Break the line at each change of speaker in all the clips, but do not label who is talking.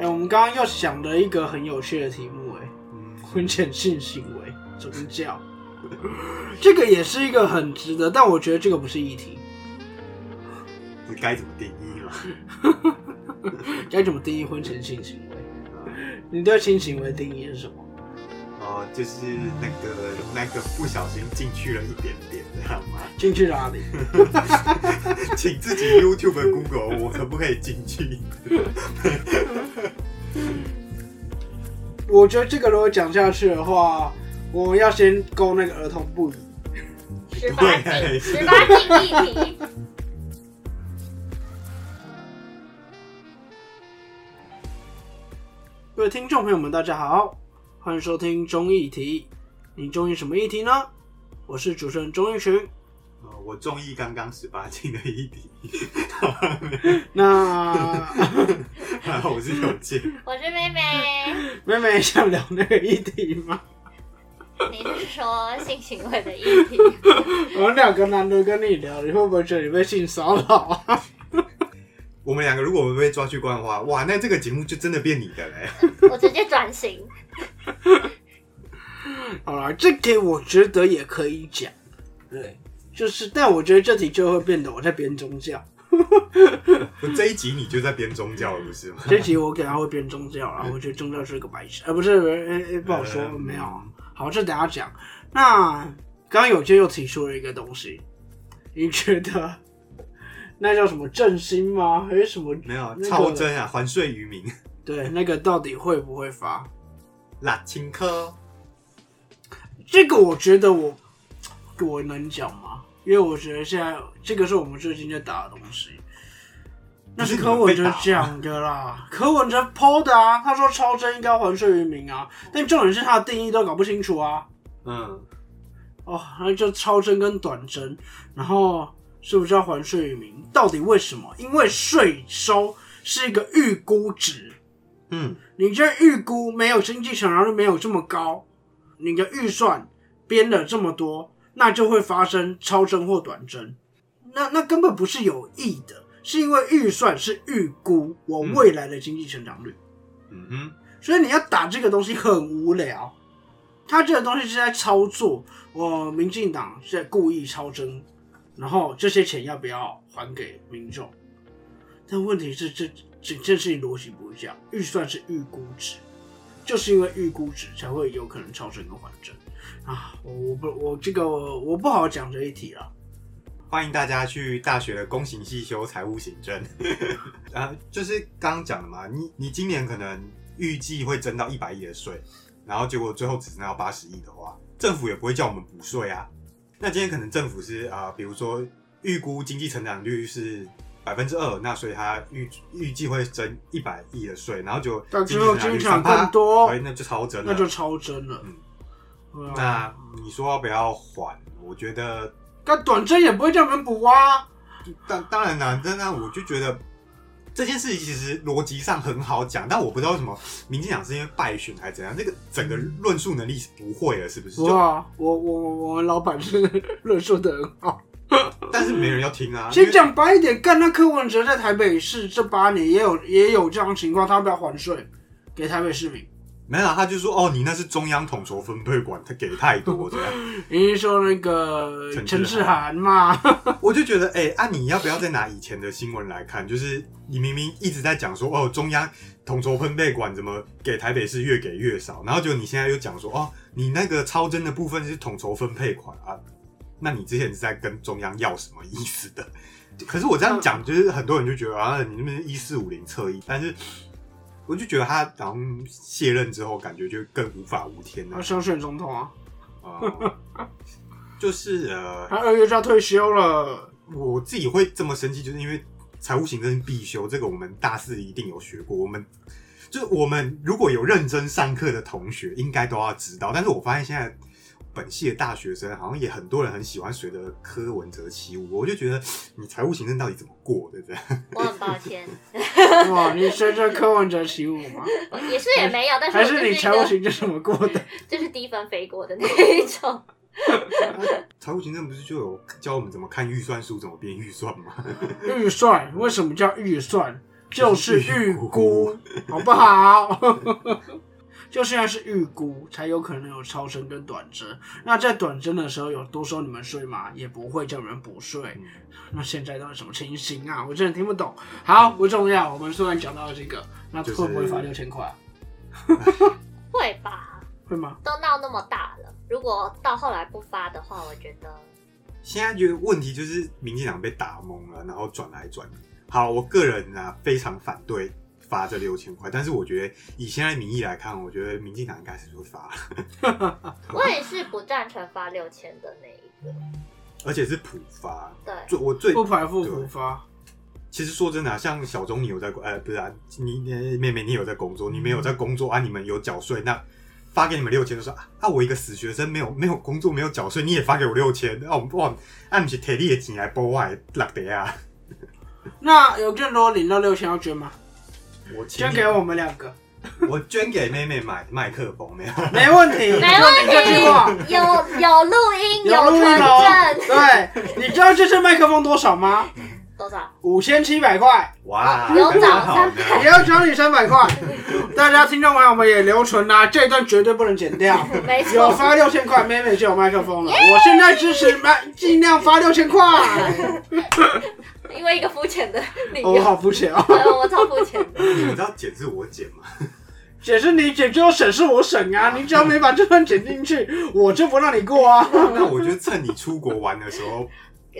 哎、我们刚刚又想了一个很有趣的题目、哎，
嗯，
婚前性行为宗教，这个也是一个很值得，但我觉得这个不是议题，
你该怎么定义嘛？
该怎么定义婚前性行为？你对性行为定义是什么？
哦，就是那个那个不小心进去了一点点，这样吗？
进去哪里？
请自己 YouTube Google，我可不可以进去？
我觉得这个如果讲下去的话，我们要先勾那个儿童不宜。
十八禁，十八禁议题。
各位听众朋友们，大家好，欢迎收听中议题。你中意什么议题呢？我是主持人钟义群。
呃我中意刚刚十八禁的一题，
那
我是有健，
我是妹妹，
妹妹想聊那个议题吗？
你是说性行为的议题？
我们两个男的跟你聊，你会不会觉得你被性骚扰啊？
我们两个如果被抓去关的话，哇，那这个节目就真的变你的嘞。
我直接转型。
好了，这个我觉得也可以讲，对，就是，但我觉得这题就会变得我在编宗教。
这一集你就在编宗教了，不是吗？
这集我给他会编宗教了，我觉得宗教是个白痴，呃，不是，呃、呃不好说，
呃
没有。好，这等下讲。那刚刚有些又提出了一个东西，你觉得那叫什么振兴吗？还是什么？
没有
那个
超真啊，还税于民，
对，那个到底会不会发？
辣青科。
这个我觉得我我能讲吗？因为我觉得现在这个是我们最近在打的东西，那是柯文哲讲的啦，柯文哲 PO 的啊，他说超真应该还税于民啊，但重点是他的定义都搞不清楚啊。
嗯，
哦，那就超真跟短真，然后是不是要还税于民？到底为什么？因为税收是一个预估值，
嗯，
你这预估没有经济成长率没有这么高，你的预算编了这么多，那就会发生超增或短增。那那根本不是有意的，是因为预算是预估我未来的经济成长率，
嗯哼，
所以你要打这个东西很无聊。他这个东西是在操作，我民进党是在故意超增，然后这些钱要不要还给民众？但问题是这这件事情逻辑不是这样，预算是预估值，就是因为预估值才会有可能超增跟还增啊！我我不我这个我不好讲这一题了。
欢迎大家去大学的公行系修财务行政。啊，就是刚刚讲的嘛，你你今年可能预计会增到一百亿的税，然后结果最后只剩到八十亿的话，政府也不会叫我们补税啊。那今天可能政府是啊、比如说预估经济成长率是百分之二，那所以它预预计会征一百亿的税，然后就
但最后经济成长
3%
更多
所以那就超征了。
那就超增了。
嗯
对啊
那你说要不要还？我觉得
但短针也不会叫你们补啊。
当当然啦，真的我就觉得这件事情其实逻辑上很好讲，但我不知道为什么民进党是因为败选还是怎样，那个整个论述能力是不会了，是不是？就
哇，我我我我们老板是论述的很好。
但是没人要听啊。因
其实
为
讲白一点，干那柯文哲在台北市这八年也有也有这样的情况，他要不要还税给台北市民？
没有啊，他就说哦，你那是中央统筹分配管，他给太多这样。
你是说那个
陈志
涵嘛？
我就觉得，哎、啊，你要不要再拿以前的新闻来看？就是你明明一直在讲说，哦，中央统筹分配管怎么给台北市越给越少，然后就你现在又讲说，哦，你那个超增的部分是统筹分配款啊，那你之前是在跟中央要什么意思的？可是我这样讲，就是很多人就觉得啊，你那边一四五零侧翼，但是我就觉得他好像卸任之后，感觉就更无法无天了
他。想选总统啊，
啊 就是呃，
他二月就要退休了。
我自己会这么生气，就是因为财务行政必修，这个我们大四一定有学过。我们就是我们如果有认真上课的同学，应该都要知道。但是我发现现在本系的大学生好像也很多人很喜欢随着柯文哲起舞，我就觉得你财务行政到底怎么过的？这样
我很抱歉，
哇，你随着柯文哲起舞吗？
也是也没有，但是
还
是
你财务行政怎么过的？
就是低分飞过的那一种。
财务行政不是就有教我们怎么看预算书，怎么编预算吗？
预算为什么叫预算？就是预估，好不好？就是要是预估，才有可能有超声跟短针。那在短针的时候有多收你们税吗？也不会叫你们补税。
嗯
那现在到底什么情形啊？我真的听不懂。好，不重要。我们虽然讲到了这个，那
就是
会不会罚六千块啊？
会吧？
会吗？
都闹那么大了，如果到后来不发的话，我觉得
现在觉得问题就是民进党被打懵了，然后转来转去。好，我个人呢、非常反对发这六千块，但是我觉得以现在民意来看，我觉得民进党应该是会发，
我也是不赞成发六千的那一个。
而且是普发。
对，
最我最
不排付普发。
其实说真的、啊，像小钟你有在呃不是啊，你你妹妹你有在工作，你没有在工作啊，你们有缴税，那发给你们六千，就说啊啊我一个死学生没有没有工作没有缴税，你也发给我六千，啊我哇，啊不是铁力的钱来包我的落地啊，
那有更多领到六千要捐吗？
我
捐给我们两个，
我捐给妹妹买麦克风没有？
没问题。
没问题，有有录音，
有录音
存
哦。
证，
对，你知道这次麦克风多少吗？
多少？
五千七百块，
哇，
有
刚刚好
涨
呢
也要找你三百块。大家听众朋友们也留存啦、这一段绝对不能剪掉。
没错，
有发六千块，妹妹就有麦克风了。我现在支持麦，尽量发六千块。
因为一个肤浅的理
哦我
由，
好肤浅哦，
对 我超肤浅。
你们知道剪是我剪吗？
剪是你剪，只有审是我审啊。你只要没把这段剪进去，我就不让你过啊。
那我就趁你出国玩的时候，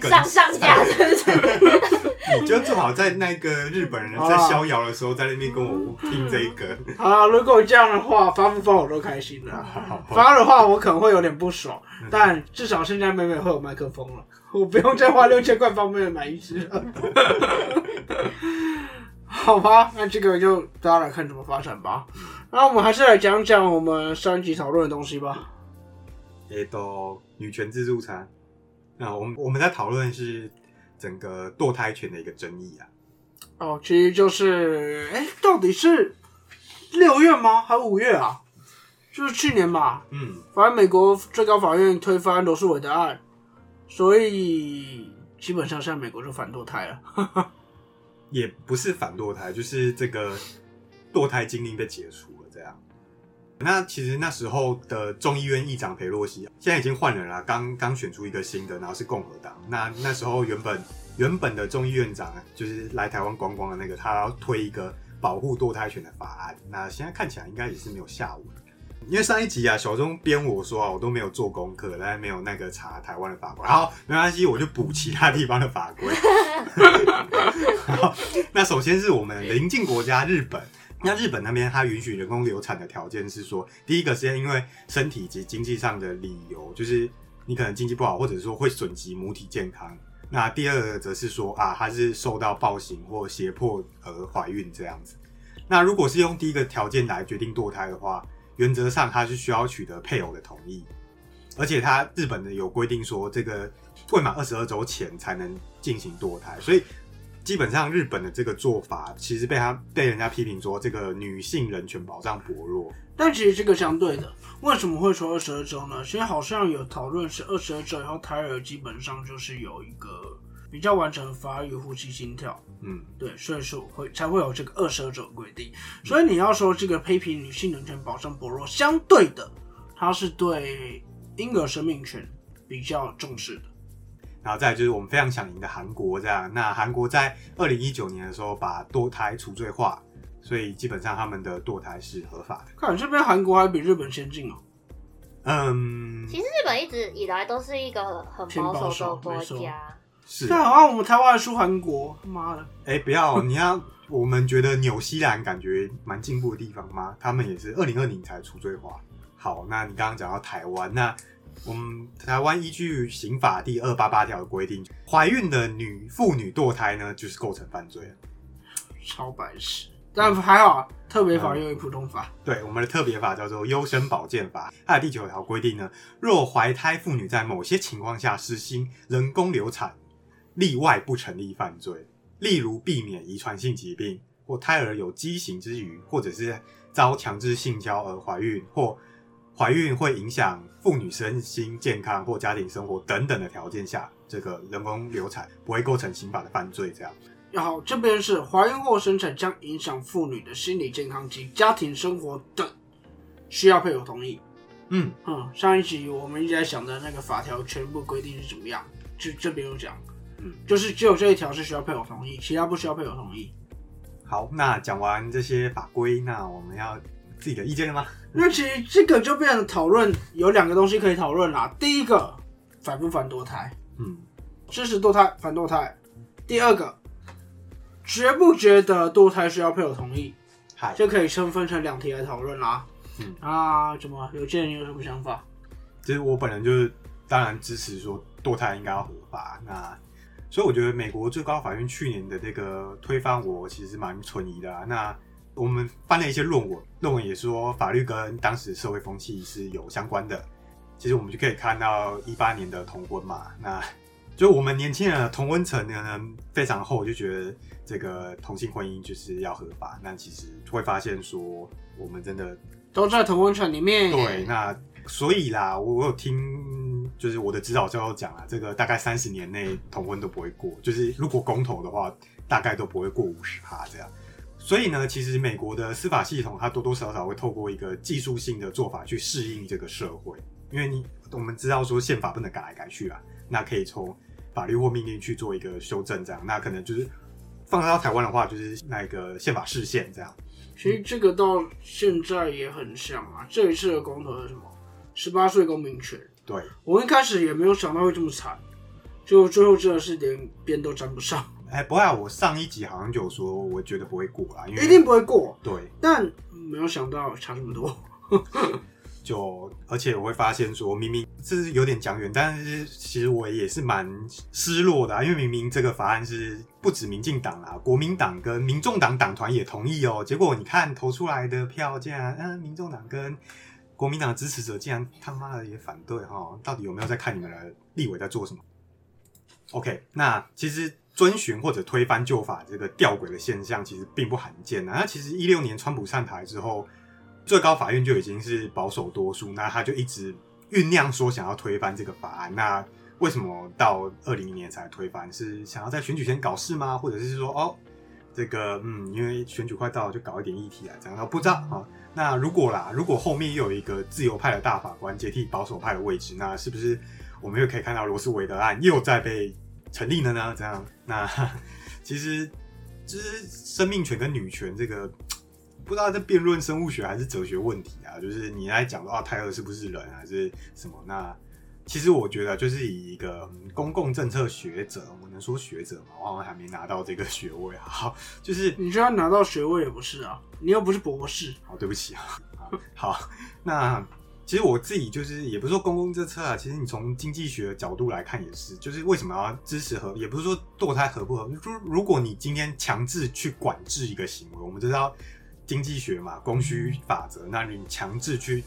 上上架是不是？
你就最好在那个日本人在逍遥的时候，在那边跟我听这一个。
好了，如果这样的话，发不发我都开心的。
好
发的话，我可能会有点不爽，但至少现在妹妹会有麦克风了，我不用再花六千块帮妹妹买一只了。好吧，那这个就大家来看怎么发展吧。那我们还是来讲讲我们上一集讨论的东西吧。
也都女权自助餐。那我们我们在讨论的是整个堕胎权的一个争议啊。
哦，其实就是，哎、到底是六月吗？还是五月啊？就是去年吧。
嗯，
反正美国最高法院推翻罗斯韦德案，所以基本上现在美国就反堕胎了。
也不是反堕胎，就是这个堕胎禁令被解除了这样。那其实那时候的众议院议长裴洛西现在已经换人了，刚刚选出一个新的，然后是共和党。那那时候原本原本的众议院长就是来台湾观光的那个，他要推一个保护堕胎权的法案。那现在看起来应该也是没有下文。因为上一集啊，小钟编我说啊，我都没有做功课，但是没有那个查台湾的法规。好，没关系，我就补其他地方的法规。好，那首先是我们邻近国家日本。那日本那边，它允许人工流产的条件是说，第一个是因为身体及经济上的理由，就是你可能经济不好，或者说会损及母体健康。那第二个则是说啊，它是受到暴行或胁迫而怀孕这样子。那如果是用第一个条件来决定堕胎的话，原则上他是需要取得配偶的同意，而且他日本的有规定说，这个未满二十二周前才能进行堕胎，所以基本上日本的这个做法，其实被他被人家批评说这个女性人权保障薄弱。
但其实这个相对的，为什么会说二十二周呢？其实好像有讨论是二十二周以后胎儿基本上就是有一个比较完整的发育、呼吸、心跳，
嗯，
对，所以说会才会有这个二十二周的规定。所以你要说这个批评女性人权保障薄弱，相对的，它是对婴儿生命权比较重视的。
然后再来就是我们非常想赢的韩国这样。那韩国在二零一九年的时候把堕胎除罪化，所以基本上他们的堕胎是合法的。
看这边韩国还比日本先进哦。
嗯，
其实日本一直以来都是一个很
偏保守
的国家，
是
对，好像我们台湾还输韩国，他妈的！
哎、不要，你要我们觉得纽西兰感觉蛮进步的地方吗？他们也是二零二零才出罪化。好，那你刚刚讲到台湾，那我们台湾依据刑法第二八八条的规定，怀孕的女妇女堕胎呢，就是构成犯罪了。
超白痴，但还好啊，特别法优于普通法。
对，我们的特别法叫做《优生保健法》，它的第九条规定呢，若怀胎妇女在某些情况下实行人工流产，例外不成立犯罪。例如避免遗传性疾病，或胎儿有畸形之余，或者是遭强制性交而怀孕，或怀孕会影响妇女身心健康或家庭生活等等的条件下，这个人工流产不会构成刑法的犯罪。这样，
然后，这边是怀孕或生产将影响妇女的心理健康及家庭生活等，需要配偶同意。
嗯，
嗯，上一集我们一直在想的那个法条全部规定是怎么样，这这边有讲，
嗯，
就是只有这一条是需要配偶同意，其他不需要配偶同意。
好，那讲完这些法规，那我们要自己的意见了吗？
那其实这个就变成讨论有两个东西可以讨论啦。第一个，反不反堕胎，
嗯，
支持堕胎，反堕胎。第二个，觉不觉得堕胎需要配偶同意，
嗨，
就可以先分成两题来讨论啦。
嗯
啊，怎么有些人有什么想法？
其实我本人就是当然支持说堕胎应该要合法。那所以我觉得美国最高法院去年的这个推翻，我其实蛮存疑的、啊。那我们翻了一些论文，论文也说法律跟当时社会风气是有相关的。其实我们就可以看到一八年的同婚嘛，那就我们年轻人的同温层呢非常厚，就觉得这个同性婚姻就是要合法。那其实会发现说，我们真的
都在同温层里面。
对，那所以啦，我我有听，就是我的指导教授讲啊，这个大概三十年内同婚都不会过，就是如果公投的话，大概都不会过五十趴这样。所以呢，其实美国的司法系统它多多少少会透过一个技术性的做法去适应这个社会，因为你我们知道说宪法不能改来改去啊，那可以从法律或命令去做一个修正，这样，那可能就是放到台湾的话，就是那个宪法释宪这样。
其实这个到现在也很像啊。这一次的公投是什么？十八岁公民权。
对，
我一开始也没有想到会这么惨，就最后真的是连边都沾不上，
哎，不会啊，我上一集好像就有说，我觉得不会过啦，因为
一定不会过。
对，
但没有想到差这么多。
就而且我会发现说，明明这是有点讲远，但是其实我也是蛮失落的、啊，因为明明这个法案是不止民进党啊，国民党跟民众党党团也同意哦，结果你看投出来的票竟然，嗯、民众党跟国民党支持者竟然他妈的也反对哈、到底有没有在看你们的立委在做什么？OK，那其实遵循或者推翻旧法这个吊诡的现象，其实并不罕见啊。那其实一六年川普上台之后，最高法院就已经是保守多数，那他就一直酝酿说想要推翻这个法案。那为什么到二零年才推翻？是想要在选举前搞事吗？或者是说哦，这个嗯，因为选举快到了，就搞一点议题啊，这样？不知道啊。那如果啦，如果后面又有一个自由派的大法官接替保守派的位置，那是不是我们又可以看到罗斯韦德案又在被成立了呢？这样，那 其实就是生命权跟女权这个，不知道在辩论生物学还是哲学问题啊。就是你来讲的话，胎儿是不是人还是什么？那其实我觉得，就是以一个嗯公共政策学者，我能说学者吗？我好像还没拿到这个学位啊。好，就是
你就算拿到学位也不是啊，你又不是博士。
好，对不起啊。好，好那其实我自己就是也不是说公共政策啊，其实你从经济学的角度来看也是，就是为什么要支持合，也不是说堕胎合不合，就是如果你今天强制去管制一个行为，我们知道经济学嘛，供需法则，那你强制去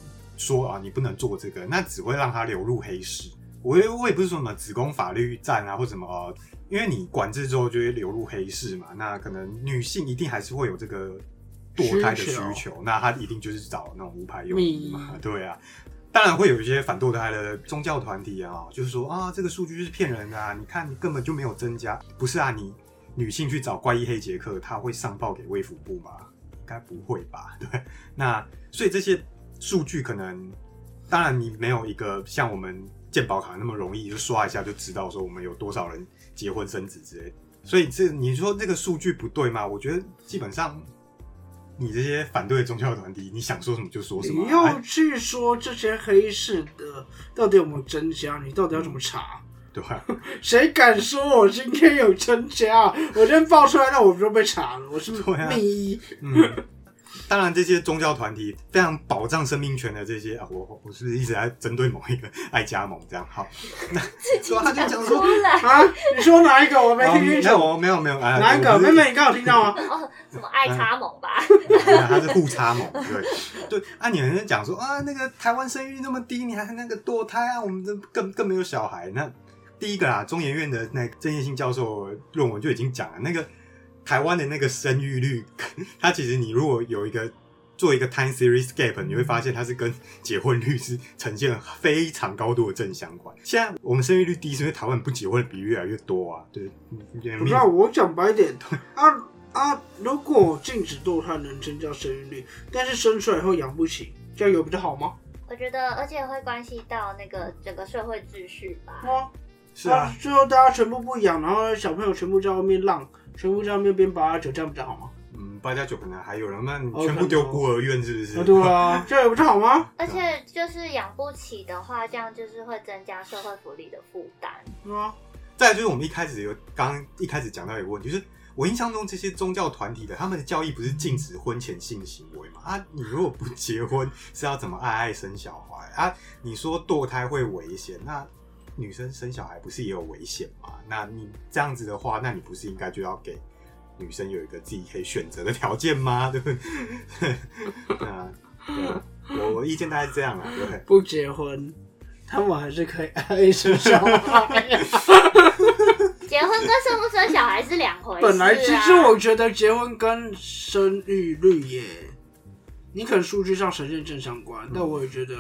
说啊，你不能做这个，那只会让它流入黑市。我也我也不是说什么子宫法律战啊，或什么、呃因为你管制之后就会流入黑市嘛，那可能女性一定还是会有这个堕胎的需
需求
求，那她一定就是找那种无牌用医嘛，对啊。当然会有一些反堕胎的宗教团体啊，就是说啊，这个数据是骗人的啊，你看你根本就没有增加，不是啊？你女性去找怪异黑杰克，他会上报给卫福部吗？应该不会吧？对，那所以这些数据可能，当然你没有一个像我们健保卡那么容易，就刷一下就知道说我们有多少人结婚生子之类。所以这你说这个数据不对吗？我觉得基本上你这些反对宗教团体，你想说什么就说什么
你
啊、
要去说这些黑市的到底有没有真假，你到底要怎么查？
对吧？
谁敢说我今天有真假？我今天爆出来，那我不就被查了。我是
对啊
密医，
嗯，当然，这些宗教团体非常保障生命权的这些啊，我我是不是一直在针对某一个爱加盟这样？好，
自己
对啊他就
讲
讲说。
啊！你说哪一个？我没听清楚。
有没有没有，哎
哪一个？妹妹，你刚好听到吗？
哦，什么爱插盟吧？
他是互插盟，对对。啊，你们在讲说啊，那个台湾生育率那么低，你还那个堕胎啊，我们这更更没有小孩。那第一个啦，中研院的那个郑业兴教授的论文就已经讲了，那个台湾的那个生育率，它其实你如果有一个做一个 time series gap，你会发现它是跟结婚率是呈现非常高度的正相关。现在我们生育率低，是因为台湾不结婚的比例越来越多啊。对，
不是啊，我讲白一点 啊啊，如果禁止堕胎能增加生育率，但是生出来以后养不起，这样有比较好吗？
我觉得，而且会关系到那个整个社会秩序吧。
啊，
是啊，
最后大家全部不养，然后小朋友全部在外面浪，全部在外面编八加九，这样不就好吗？
嗯，八加九可能还有人，那你全部丢孤儿院是不是？
啊，对啊，这样也不是好吗？
而且就是养不起的话，这样就是会增加社会福利的负担。
啊，
再来就是我们一开始有刚一开始讲到一个问题，就是我印象中这些宗教团体的他们的教义不是禁止婚前性行为嘛？啊，你如果不结婚是要怎么爱爱生小孩啊？你说堕胎会危险，那女生生小孩不是也有危险吗？那你这样子的话，那你不是应该就要给？女生有一个自己可以选择的条件吗？对不对？啊，我我意见大概是这样啊，对不对？
不结婚，他们还是可以爱生小孩。
结婚跟生不生小孩是两回事、啊。
本来其实我觉得结婚跟生育率也，你可能数据上呈现正相关，但我也觉得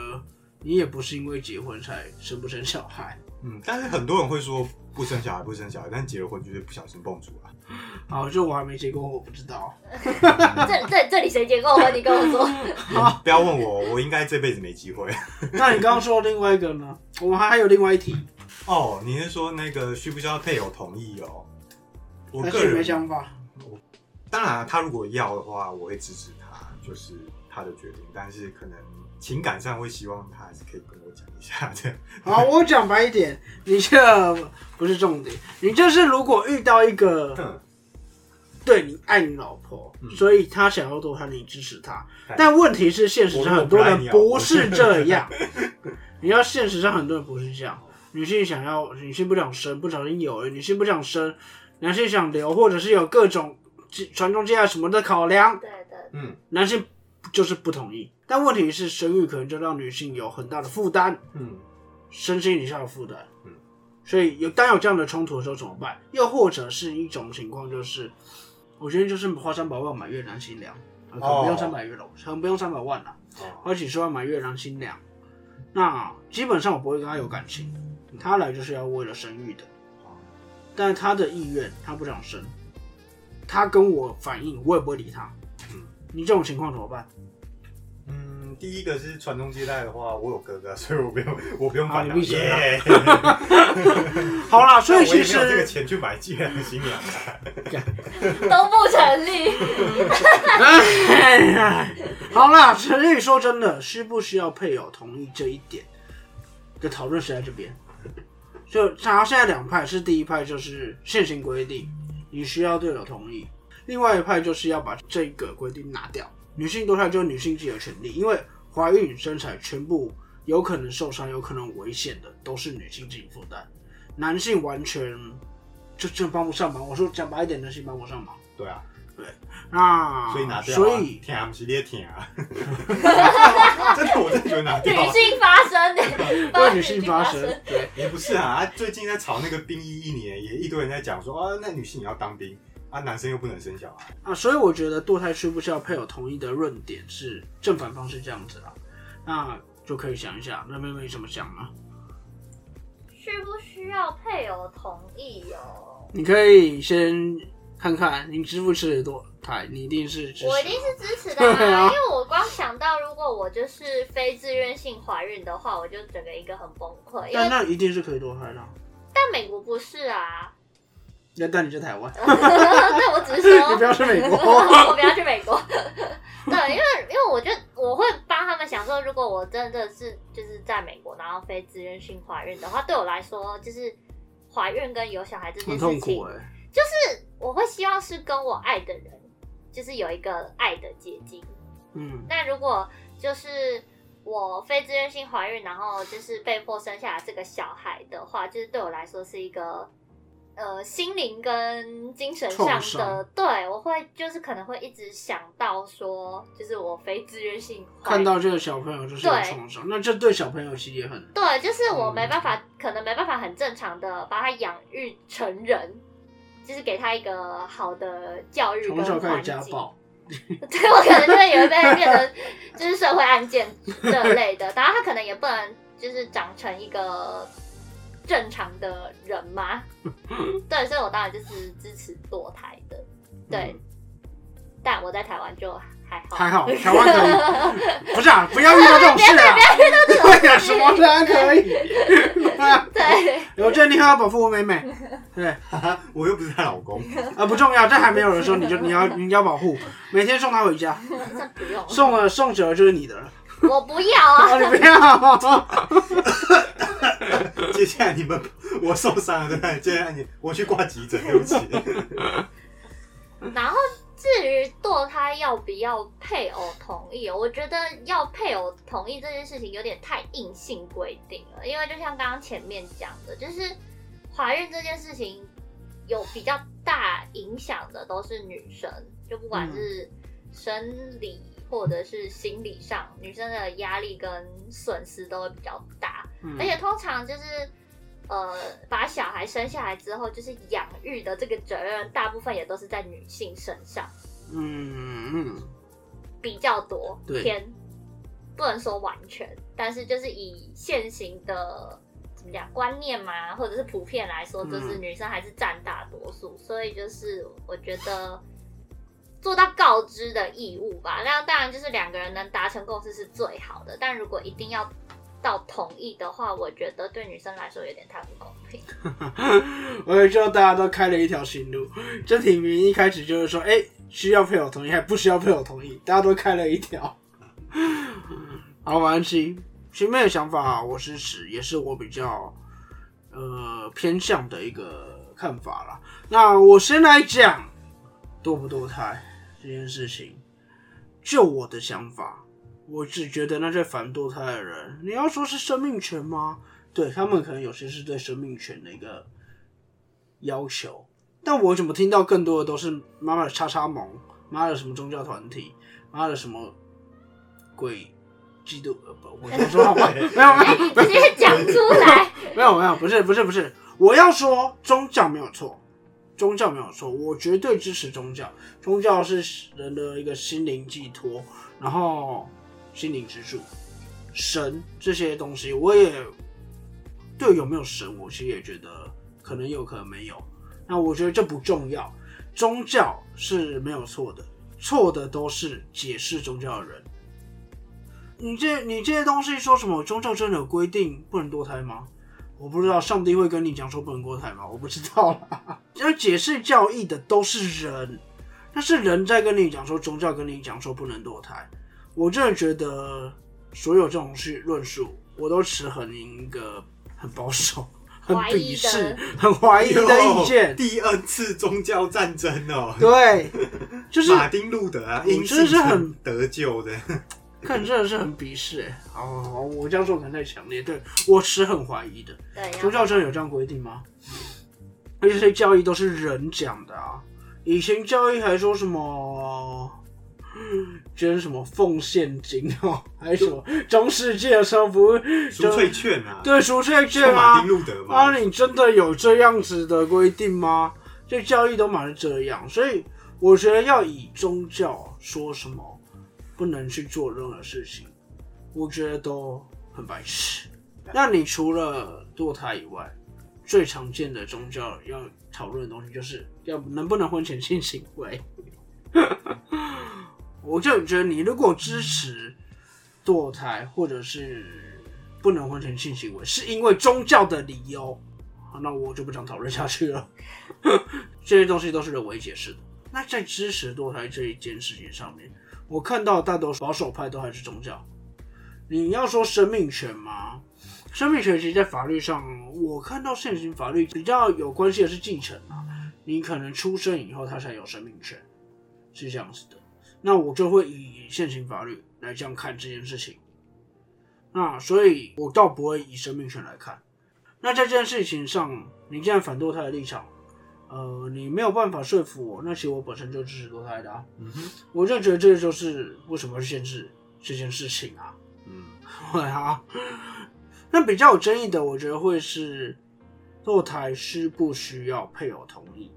你也不是因为结婚才生不生小孩。
嗯，但是很多人会说不生小孩不生小孩，但结了婚就是不小心蹦出来。
好，就我还没结过婚，我不知道。
这这这里谁结过婚？你跟我说。
好，不要问我，我应该这辈子没机会。
那你刚刚说另外一个呢？我们还有另外一题。
哦，你是说那个需不需要配偶同意哦？我个人
没想法。
当然，他如果要的话，我会支持他，就是他的决定。但是可能情感上会希望他还是可以跟我讲一下这样。
好，我讲白一点，你这不是重点，你就是如果遇到一个
哼
对你爱你老婆，
嗯
所以他想要堕胎，你支持他
哎。
但问题是，现实上很多人
不
是这样。你要现实上很多人不是这样，女性想要，女性不想生，不小心有了；女性不想生，男性想留，或者是有各种传宗接代什么的考量，
对对，
嗯
男性就是不同意。但问题是，生育可能就让女性有很大的负担。
嗯
身心以上的负担。
嗯，
所以有当有这样的冲突的时候怎么办？又或者是一种情况就是，我觉得就是花三百万买越南新娘，呃可能不用
哦
三百月了，可能不用三百万了，
哦
花几十万买越南新娘。那基本上我不会跟他有感情，他来就是要为了生育的，
哦
但是他的意愿他不想生，他跟我反映我也不会理他。
嗯
你这种情况怎么办？
嗯，第一个是传宗接代的话，我有哥哥，所以我不用我不用
好
烦恼。
你闭嘴啊
耶
好啦，所以
但 我也
其实
没有这个钱去买越南新娘啊。
都不成立。
哎，好啦，所以说真的，需不需要配偶同意这一点的讨论是在这边。就然后现在两派是第一派就是现行规定，你需要队友同意；另外一派就是要把这个规定拿掉。女性堕胎就是女性自己的权利，因为怀孕、生产全部有可能受伤、有可能危险的都是女性自己负担，男性完全就真帮不上忙。我说讲白一点，男性帮不上忙。
对啊，对
那
所以拿掉啊。
所以
舔啊，不是你舔啊。真的，我真的觉得拿掉啊。
女性发声的，
为女性发声，对。
也不是啊，啊最近在炒那个兵役一年，也一堆人在讲说啊，那女性也要当兵啊，男生又不能生小孩。
啊，所以我觉得堕胎需不需要配偶同意的论点是正反方是这样子啦，那就可以想一下，那妹妹怎么想呢？
需不需要配偶同意哦？
你可以先看看你支不支持堕胎，你一定是支持。
我一定是支持的、
对啊
啊，因为我光想到如果我就是非自愿性怀孕的话，我就整个一个很崩溃，
但那一定是可以堕胎的啊。
但美国不是啊，
那但你去台湾，
对我只是说
你不要去美国。
我不要去美国。对，因为因为我觉得我会帮他们想说，如果我真的是就是在美国，然后非自愿性怀孕的话，对我来说，就是怀孕跟有小孩这件事情，就是我会希望是跟我爱的人，就是有一个爱的结晶。
嗯，
那如果就是我非自愿性怀孕，然后就是被迫生下来这个小孩的话，就是对我来说是一个呃心灵跟精神上的，对我会就是可能会一直想到说，就是我非自愿性
看到这个小朋友就是创伤，那这对小朋友其实也很
对，就是我
嗯
没办法，可能没办法很正常的把他养育成人，就是给他一个好的教育跟
从小开始
环境。
家暴。
对我可能就会以为被变成就是社会案件这类的，当 然他可能也不能就是长成一个正常的人吗。对，所以我当然就是支持堕胎的。对，但我在台湾就还好，
还好，台湾可以，不是啊，不要遇到这种事啊，对啊，什么人可以？
对，
我觉得你很要保护我妹妹，对，
我又不是她老公，
啊，不重要，这还没有的时候，你就你要你要保护，每天送她回家，
这不用，
送了送久了就是你的了，
我不要啊，
哦，你不要，
接下来你们我受伤了，对不对？接下来你我去挂急诊，对不起。
然后至于堕胎要不要配偶同意，我觉得要配偶同意这件事情有点太硬性规定了，因为就像刚刚前面讲的，就是怀孕这件事情有比较大影响的都是女生，就不管是生理或者是心理上，女生的压力跟损失都会比较大，
嗯。
而且通常就是。呃，把小孩生下来之后，就是养育的这个责任，大部分也都是在女性身上
嗯嗯，
比较多，
对。
偏不能说完全，但是就是以现行的怎么讲观念嘛，或者是普遍来说，就是
嗯。
女生还是占大多数，所以就是我觉得做到告知的义务吧。那当然就是两个人能达成共识是最好的，但如果一定要到同意的话，我觉得对女生来说有点太不公平。
我也知道大家都开了一条新路，这题名一开始就是说，哎、需要配偶同意还不需要配偶同意，大家都开了一条。好，没关系，前面的想法我支持，也是我比较呃偏向的一个看法啦。那我先来讲堕不堕胎这件事情，就我的想法，我只觉得那些反堕胎的人，你要说是生命权吗？对他们可能有些是对生命权的一个要求，但我怎么听到更多的都是妈妈的叉叉盟，妈的什么宗教团体，妈的什么鬼基督呃不，我先说好吧，没有没有。
直接讲出来，
没有没有，不是不是不是，我要说宗教没有错，宗教没有错，我绝对支持宗教，宗教是人的一个心灵寄托，然后心灵支柱，神这些东西，我也对有没有神，我其实也觉得可能有可能没有，那我觉得这不重要，宗教是没有错的，错的都是解释宗教的人。你这你这些东西说什么宗教真的有规定不能堕胎吗？我不知道，上帝会跟你讲说不能堕胎吗？我不知道啦。要 解释教义的都是人，那是人在跟你讲说宗教跟你讲说不能堕胎。我真的觉得所有这种是论述，我都持很一个很保守、很
怀疑的
鄙视、很怀疑的意见。
第二次宗教战争哦，
对，就是
马丁路德啊，
真的是很
得救的。
看真的是很鄙视哎、好好好，我这样说可能太强烈，对我持很怀疑的。
对，
宗教真的有这样规定吗？而且这些教义都是人讲的啊。以前教义还说什么捐 什么奉献金哦，还是什么中世纪的时候不是
赎罪券啊，
对赎罪券
啊马
吗
丁？路德嘛，
啊，你真的有这样子的规定吗？这教义都满是这样，所以我觉得要以宗教说什么不能去做任何事情，我觉得都很白痴。那你除了堕胎以外，最常见的宗教要讨论的东西就是要能不能婚前性行为。我就觉得你如果支持堕胎或者是不能婚前性行为，是因为宗教的理由，那我就不想讨论下去了。这些东西都是人为解释的。那在支持堕胎这一件事情上面，我看到大多数保守派都还是宗教。你要说生命权吗？生命权其实，在法律上，我看到现行法律比较有关系的是继承啊。你可能出生以后，他才有生命权，是这样子的。那我就会以现行法律来这样看这件事情。那所以，我倒不会以生命权来看。那在这件事情上，你既然反对他的立场，呃，你没有办法说服我，那其实我本身就支持堕胎的啊。
嗯哼，
我就觉得这就是为什么要限制这件事情啊。
嗯，
对啊，那比较有争议的，我觉得会是堕胎需不需要配偶同意。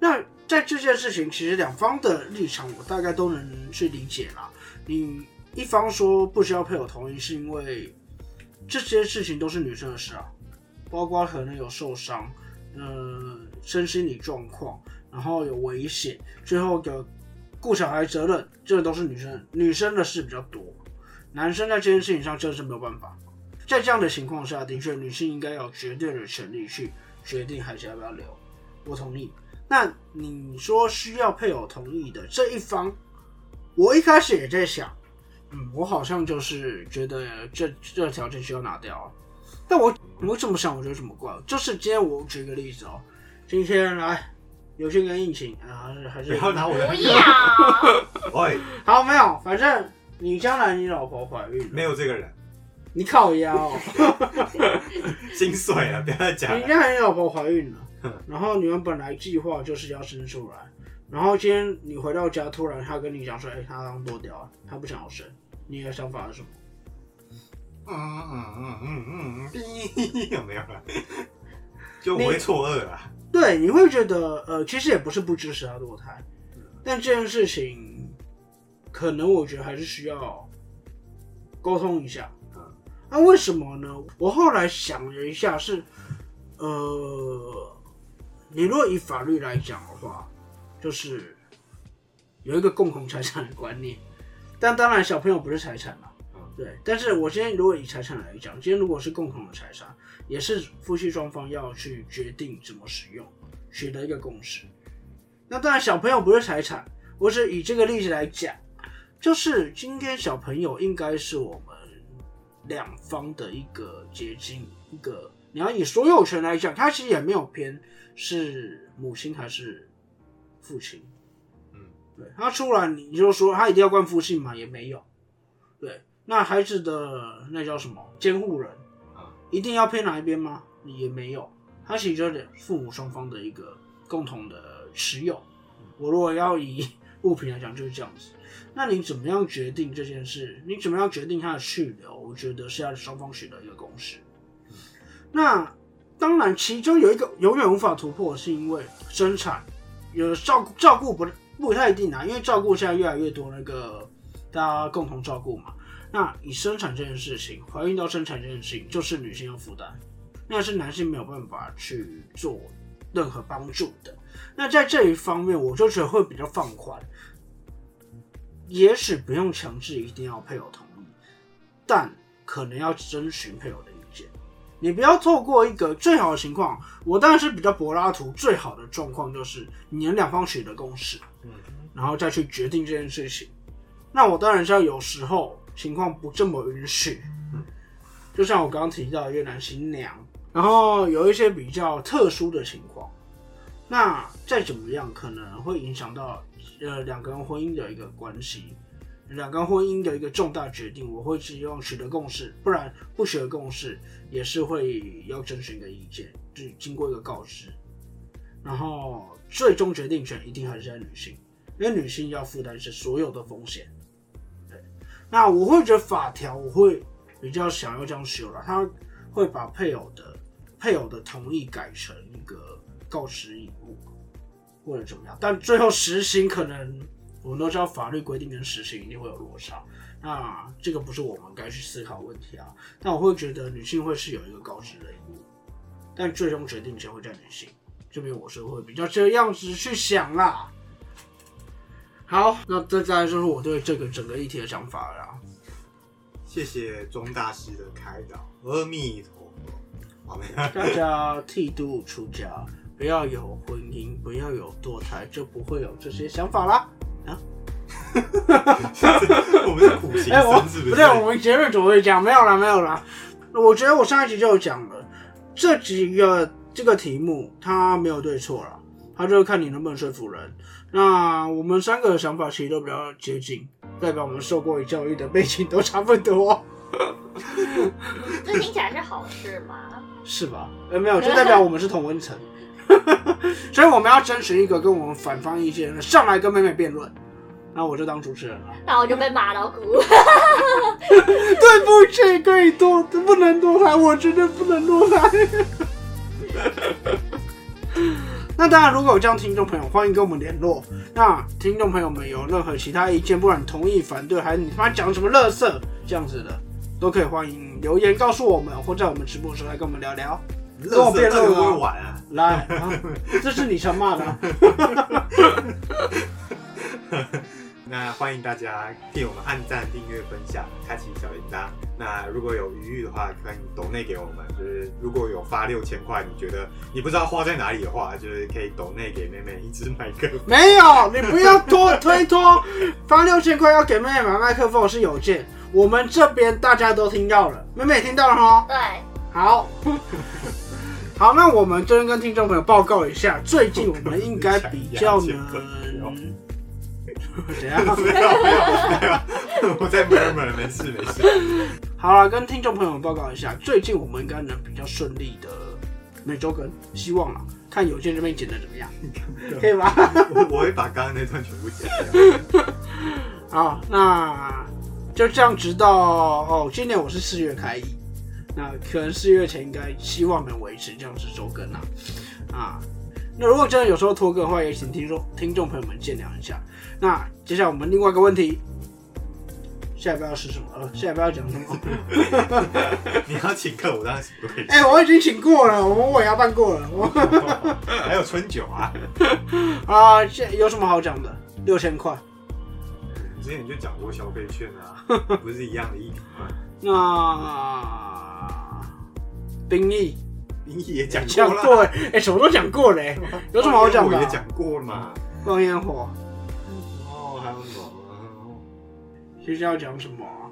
那在这件事情，其实两方的立场我大概都能去理解啦。你一方说不需要配偶同意，是因为这些事情都是女生的事啊，包括可能有受伤，呃，身心理状况，然后有危险，最后有顾小孩责任，这个都是女生女生的事比较多。男生在这件事情上真的是没有办法。在这样的情况下，的确女性应该有绝对的权利去决定孩子要不要留。我同意。那你说需要配偶同意的这一方，我一开始也在想，嗯，我好像就是觉得这这条件需要拿掉。但我我这么想，我觉得怎么怪，就是今天我举个例子哦，今天来有些人应情啊，还是还是
不要拿我的
不要，
喂，
好没有，反正你将来你老婆怀孕了，
没有这个人，
你靠腰、
心碎了，不要再讲了。
你将来你老婆怀孕了，然后你们本来计划就是要生出来，然后今天你回到家，突然他跟你讲说，哎、他刚剁掉了，他不想要生，你的想法是什么？
嗯嗯嗯嗯嗯嗯，有没有了？就我会错愕啦。
对，你会觉得，呃，其实也不是不支持他堕胎，但这件事情，可能我觉得还是需要沟通一下。
嗯
那、为什么呢？我后来想了一下是，呃，你如果以法律来讲的话，就是有一个共同财产的观念，但当然小朋友不是财产嘛，
嗯
对。但是我今天如果以财产来讲，今天如果是共同的财产，也是夫妻双方要去决定怎么使用，取得一个共识。那当然小朋友不是财产，我是以这个例子来讲，就是今天小朋友应该是我们两方的一个结晶，一个你要以所有权来讲，他其实也没有偏是母亲还是父亲，
嗯，
对他出来你就说他一定要冠父姓嘛，也没有，对，那孩子的那叫什么？监护人，一定要偏哪一边吗？也没有，它其实就是父母双方的一个共同的持有。我如果要以物品来讲，就是这样子。那你怎么样决定这件事？你怎么样决定它的去留？我觉得是要双方取得一个共识。那当然，其中有一个永远无法突破，是因为生产有照顾照顾不不太一定啊，因为照顾现在越来越多，那个大家共同照顾嘛。那以生产这件事情，怀孕到生产这件事情，就是女性要负担，那是男性没有办法去做任何帮助的。那在这一方面，我就觉得会比较放宽，也许不用强制一定要配偶同意，但可能要征询配偶的意见。你不要错过一个最好的情况，我当然是比较柏拉图，最好的状况就是你们两方取得共识，
嗯
然后再去决定这件事情。那我当然是要有时候情况不这么允许，就像我刚刚提到的越南新娘，然后有一些比较特殊的情况，那再怎么样可能会影响到呃两个人婚姻的一个关系，两个人婚姻的一个重大决定，我会希望取得共识，不然不取得共识也是会要征询一个意见，就经过一个告知，然后最终决定权一定还是在女性，因为女性要负担是所有的风险。那我会觉得法条我会比较想要这样修了，他会把配偶的配偶的同意改成一个告知义务，或者怎么样，但最后实行可能我们都知道法律规定跟实行一定会有落差，那这个不是我们该去思考问题啊。但我会觉得女性会是有一个告知的义务，但最终决定权会在女性这边，我是会比较这样子去想啦。好，那这再来就是我对这个整个议题的想法了啦。
谢谢钟大师的开导，阿弥陀佛。好没？
大家剃度出家，不要有婚姻，不要有堕胎，就不会有这些想法啦。
啊 我们是苦行僧，是不是？
不对，我们节日组会讲，没有啦，没有啦。我觉得我上一集就有讲了，这几个这个题目它没有对错啦，它就是看你能不能说服人。那我们三个的想法其实都比较接近，代表我们受过教育的背景都差不多，
这听起来是好事吗？
是吧？呃，没有，就代表我们是同温层。所以我们要争取一个跟我们反方意见的上来跟妹妹辩论，那我就当主持人了。
那我就被骂到哭。
对不起，可以多，不能堕胎，我绝对不能堕胎。那当然，如果有这样听众朋友，欢迎跟我们联络。那听众朋友们有任何其他意见，不管同意、反对，还是你他妈讲什么垃圾这样子的，都可以欢迎留言告诉我们，或在我们直播的时候来跟我们聊聊。跟我辩论
会
啊？来，啊这是你想骂的啊、
那欢迎大家替我们按赞、订阅、分享，开启小铃铛。那如果有余裕的话，可以抖内给我们。就是如果有发六千块，你觉得你不知道花在哪里的话，就是可以抖内给妹妹一支麦克风。
没有，你不要拖 推脱，发六千块要给妹妹买麦克风是有件，我们这边大家都听到了，妹妹也听到了哈。
对，
好，好，那我们这边跟听众朋友报告一下，最近我们应该比较能。怎样？
没有没有没有，我在 murmur，没事没事。
好了，跟听众朋友们报告一下，最近我们应该能比较顺利的每周更，希望啦，看有件这边剪的怎么样，可以吧？
我我会把刚刚那段全部剪掉。
好，那就这样，直到哦，今年我是四月开议，那可能四月前应该希望能维持这样子周更啊啊。那如果真的有时候拖更的话，也请听众听众朋友们见谅一下。那接下来我们另外一个问题，下一步要是什么？呃，下一步要讲什么？
你要请客，我当然什么都可以。
哎、我已经请过了，我们尾牙办过了。我
还有春酒啊，
啊，现在有什么好讲的？六千块。
之前就讲过消费券啊，不是一样的意思吗？
那兵役
你也讲
讲
过
哎、哎、什么都讲过嘞、有什么好讲的、
也讲过了嘛。
放烟火，
哦，还有什么？
接下来要讲什么啊？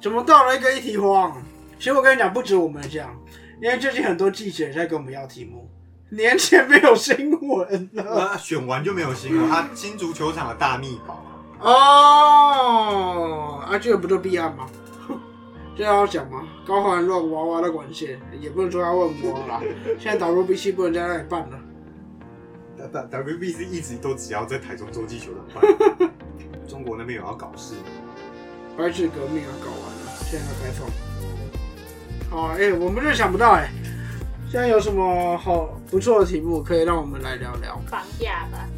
怎么到了一个一题荒？其实我跟你讲，不止我们这样，因为最近很多记者在跟我们要题目，年前没有新闻了。
那选完就没有新闻，他新足球场的大秘宝。
哦，啊，这个不就必案吗？这要讲吗？高环乱娃娃的管线，也不能说要问我啦。现在 WBC 不能在那里办了。
W WBC 一直都只要在台中洲际球场办，中国那边有要搞事，
白纸革命啊，搞完了，现在要开放。好啊，哎、我们就想不到哎、现在有什么好不错的题目可以让我们来聊聊？
房价吧，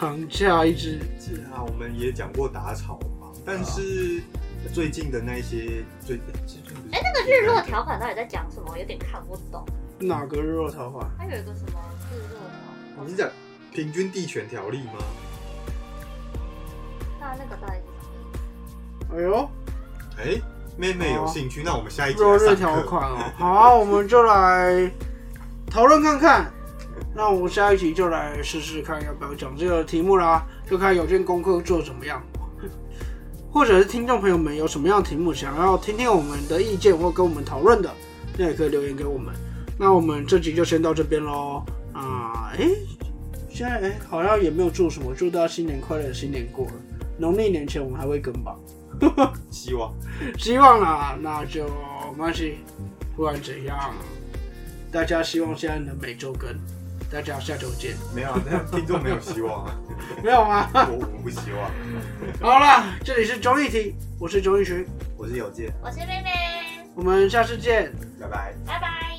房价一直
是啊，我们也讲过打草嘛，但是最近的那些最
哎、那个日落条款到底在讲什么？我有点看不懂。
哪个日落条款？
它有一个什么日落条款？
你是讲平均地权条例吗？
那那个到底是什么？
哎呦，
哎、妹妹有兴趣，那我们下一集
落日
落。
条款哦。好，我们就来讨论看看。那我们下一集就来试试看要不要讲这个题目啦，就看有件功课做得怎么样，或者是听众朋友们有什么样的题目想要听听我们的意见或跟我们讨论的，那也可以留言给我们。那我们这集就先到这边喽。啊，诶，现在诶好像也没有祝什么，祝大家新年快乐，新年过了，农历年前我们还会更吧。
希望
希望啦，那就没关系。不管怎样，大家希望现在能每周更，大家下周见。
没有啊，那听众没有希望啊，
没有吗？
我我不希望。
好了，这里是综艺题，我是钟义群，
我是有健，
我是妹妹，
我们下次见。
拜拜。
拜拜。